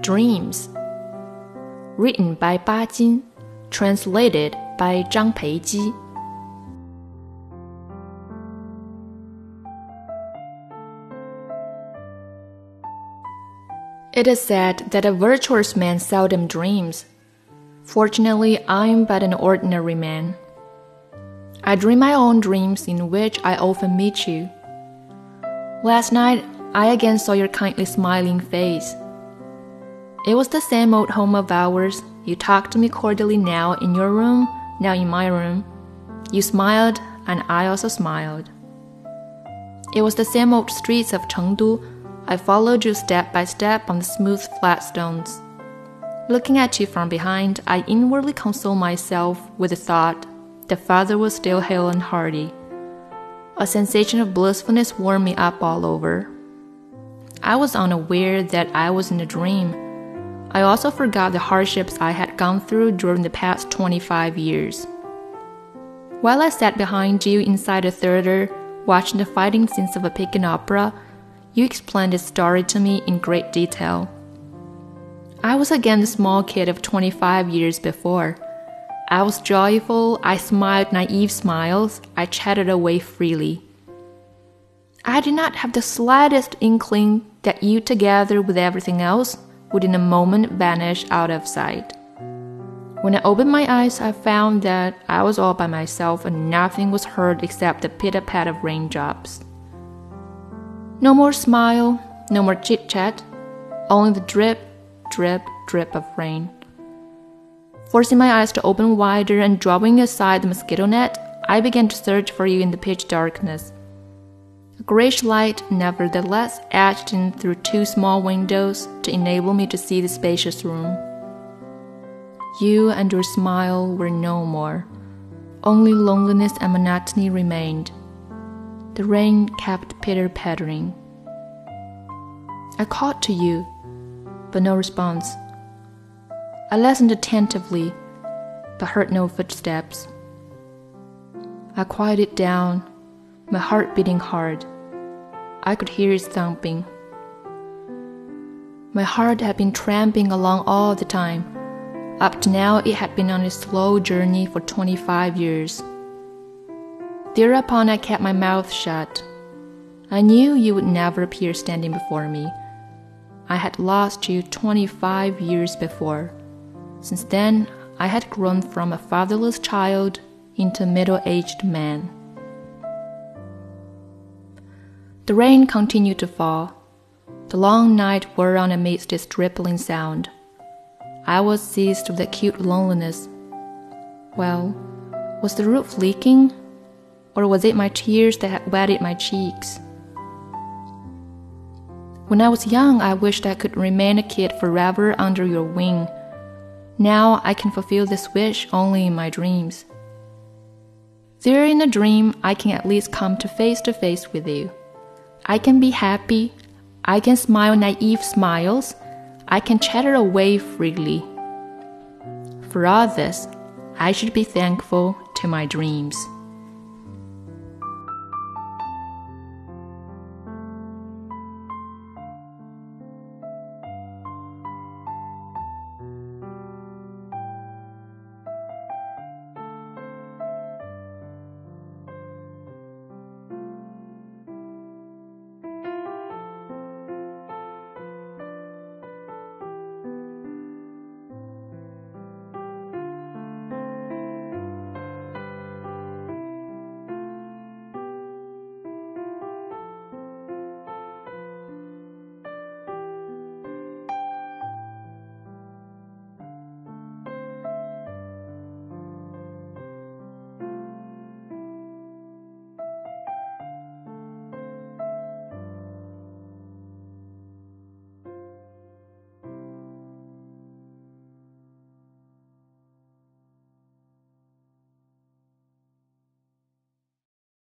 Dreams. Written by Ba Jin, translated by Zhang Peiji. It is said that a virtuous man seldom dreams. Fortunately, I am but an ordinary man. I dream my own dreams in which I often meet you. Last night, I again saw your kindly smiling face. It was the same old home of ours. You talked to me cordially now in your room, now in my room. You smiled, and I also smiled. It was the same old streets of Chengdu I followed you step by step on the smooth flat stones. Looking at you from behind, I inwardly console myself with the thought that father was still hale and hearty. A sensation of blissfulness warmed me up all over. I was unaware that I was in a dream. I also forgot the hardships I had gone through during the past 25 years. While I sat behind you inside the theater, watching the fighting scenes of a Peking opera, you explained the story to me in great detail. I was again the small kid of 25 years before. I was joyful, I smiled naive smiles, I chatted away freely. I did not have the slightest inkling that you, together with everything else, would in a moment vanish out of sight. When I opened my eyes, I found that I was all by myself and nothing was heard except the pitter pat of raindrops. No more smile, no more chit chat, only the drip, drip, drip of rain. Forcing my eyes to open wider and drawing aside the mosquito net, I began to search for you in the pitch darkness. Grayish light, nevertheless, edged in through two small windows to enable me to see the spacious room. You and your smile were no more. Only loneliness and monotony remained. The rain kept pitter pattering. I called to you, but no response. I listened attentively, but heard no footsteps. I quieted down, my heart beating hard. I could hear it thumping. My heart had been tramping along all the time. Up to now, it had been on a slow journey for 25 years. Thereupon I kept my mouth shut. I knew you would never appear standing before me. I had lost you 25 years before. Since then, I had grown from a fatherless child into a middle aged man. The rain continued to fall. The long night wore on amidst its dripping sound. I was seized with acute loneliness. Well, was the roof leaking? or was it my tears that had wetted my cheeks? When I was young, I wished I could remain a kid forever under your wing. Now I can fulfill this wish only in my dreams. There in a dream, I can at least come to face to face with you. I can be happy. I can smile naive smiles. I can chatter away freely. For all this, I should be thankful to my dreams.